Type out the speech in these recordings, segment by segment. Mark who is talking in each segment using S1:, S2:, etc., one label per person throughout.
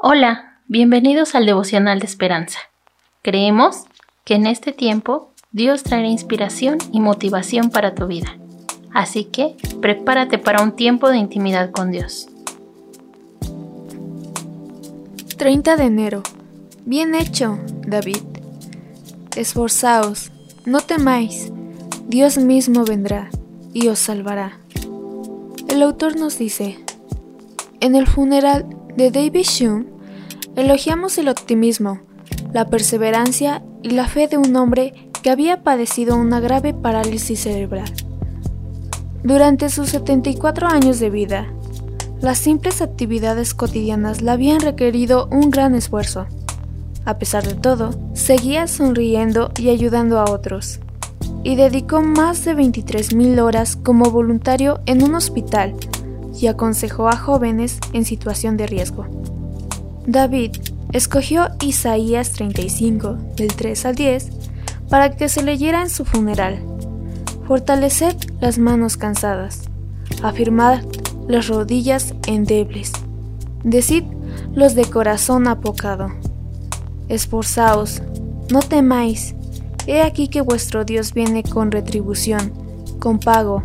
S1: Hola, bienvenidos al devocional de esperanza. Creemos que en este tiempo Dios traerá inspiración y motivación para tu vida. Así que prepárate para un tiempo de intimidad con Dios.
S2: 30 de enero. Bien hecho, David. Esforzaos, no temáis, Dios mismo vendrá y os salvará. El autor nos dice, en el funeral de David Hume, elogiamos el optimismo, la perseverancia y la fe de un hombre que había padecido una grave parálisis cerebral. Durante sus 74 años de vida, las simples actividades cotidianas le habían requerido un gran esfuerzo. A pesar de todo, seguía sonriendo y ayudando a otros, y dedicó más de 23.000 horas como voluntario en un hospital y aconsejó a jóvenes en situación de riesgo. David escogió Isaías 35, del 3 al 10, para que se leyera en su funeral. Fortaleced las manos cansadas, afirmad las rodillas endebles, decid los de corazón apocado. Esforzaos, no temáis, he aquí que vuestro Dios viene con retribución, con pago.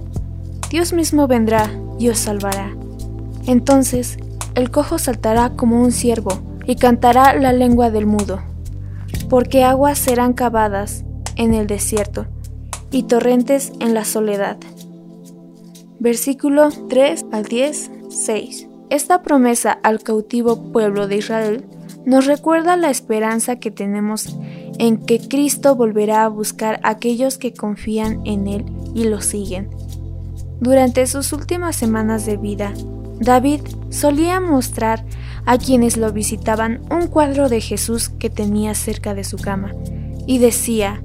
S2: Dios mismo vendrá y os salvará. Entonces el cojo saltará como un ciervo y cantará la lengua del mudo, porque aguas serán cavadas en el desierto y torrentes en la soledad. Versículo 3 al 10, 6. Esta promesa al cautivo pueblo de Israel nos recuerda la esperanza que tenemos en que Cristo volverá a buscar a aquellos que confían en Él y lo siguen. Durante sus últimas semanas de vida, David solía mostrar a quienes lo visitaban un cuadro de Jesús que tenía cerca de su cama y decía,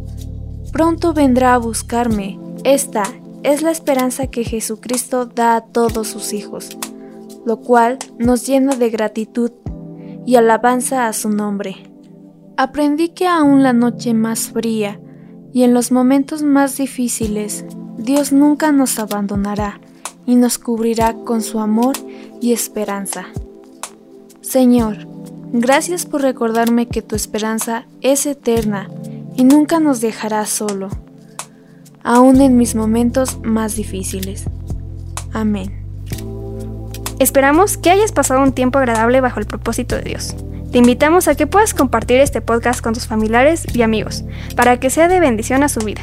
S2: Pronto vendrá a buscarme. Esta es la esperanza que Jesucristo da a todos sus hijos, lo cual nos llena de gratitud y alabanza a su nombre. Aprendí que aún la noche más fría y en los momentos más difíciles, Dios nunca nos abandonará y nos cubrirá con su amor y esperanza. Señor, gracias por recordarme que tu esperanza es eterna y nunca nos dejarás solo, aun en mis momentos más difíciles. Amén.
S3: Esperamos que hayas pasado un tiempo agradable bajo el propósito de Dios. Te invitamos a que puedas compartir este podcast con tus familiares y amigos para que sea de bendición a su vida.